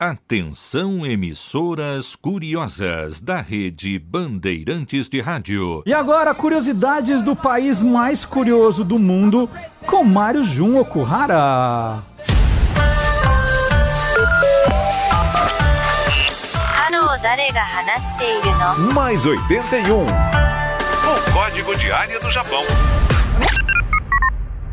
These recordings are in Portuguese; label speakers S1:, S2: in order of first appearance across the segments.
S1: Atenção, emissoras curiosas da rede Bandeirantes de Rádio.
S2: E agora, curiosidades do país mais curioso do mundo com Mário Jun Okuhara.
S1: Mais 81. O código de área do Japão.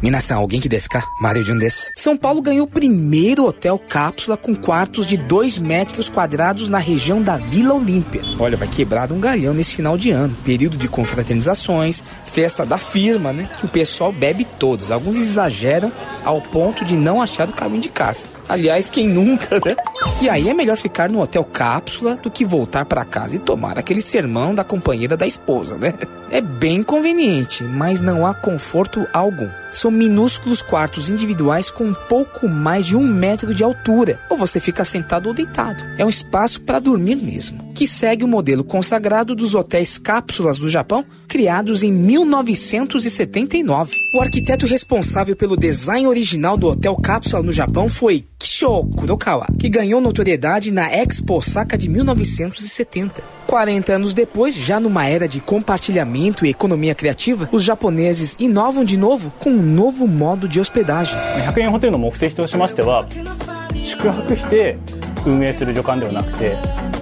S3: Minasan, alguém que desca? Mario Jun desu. São Paulo ganhou o primeiro hotel cápsula com quartos de 2 metros quadrados na região da Vila Olímpia. Olha, vai quebrar um galhão nesse final de ano. Período de confraternizações, festa da firma, né? Que o pessoal bebe todos. Alguns exageram ao ponto de não achar o caminho de casa. Aliás, quem nunca, né? E aí é melhor ficar no hotel cápsula do que voltar para casa e tomar aquele sermão da companheira da esposa, né? É bem conveniente, mas não há conforto algum. São minúsculos quartos individuais com um pouco mais de um metro de altura. Ou você fica sentado ou deitado. É um espaço para dormir mesmo. Que segue o modelo consagrado dos hotéis cápsulas do Japão, criados em 1979. O arquiteto responsável pelo design original do hotel cápsula no Japão foi Kishio Kurokawa, que ganhou notoriedade na Expo Osaka de 1970. 40 anos depois, já numa era de compartilhamento e economia criativa, os japoneses inovam de novo com um novo modo de hospedagem.
S4: 100円ホテルの目的としましては宿泊して運営する旅館ではなくて、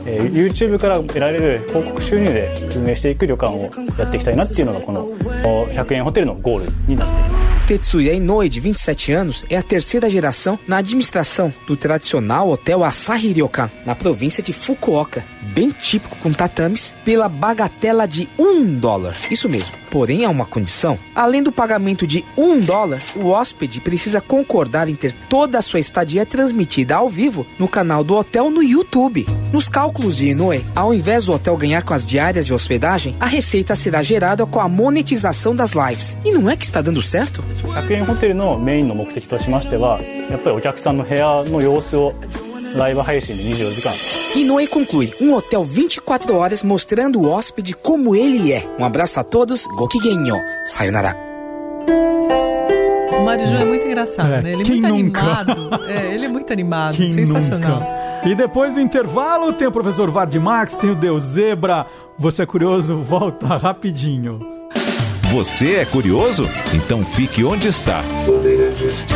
S4: えー YouTube から得られる広告収入で運営していく旅館をやっていきたいなっていうのがこのお100円ホテルのゴールになっています
S3: Tetsuya Inoue, de 27 anos, é a terceira geração na administração do tradicional hotel Asahi Ryokan, na província de Fukuoka, bem típico com tatames, pela bagatela de um dólar. Isso mesmo. Porém, há uma condição. Além do pagamento de um dólar, o hóspede precisa concordar em ter toda a sua estadia transmitida ao vivo no canal do hotel no YouTube. Nos cálculos de Inoue, ao invés do hotel ganhar com as diárias de hospedagem, a receita será gerada com a monetização das lives. E não é que está dando certo?
S4: 100円ホテルのメインの目的としましてはやっぱりお客さんの部屋の様子をライブ配信で24時間
S3: Inoue conclui um hotel 24 horas mostrando o hóspede como ele é. Um abraço a todos, Gokigenyo, sayonara.
S5: O Mário Jun é muito engraçado,
S2: É,
S5: né? Ele é
S2: quem
S5: muito
S2: nunca?
S5: animado. É, ele é muito animado,
S2: Quem
S5: sensacional.
S2: nunca? E depois do intervalo tem o professor Vard Marx, tem o Deus Zebra. Você é curioso? Volta rapidinho.
S1: Você é curioso? Então fique onde está.
S6: Bandeirantes.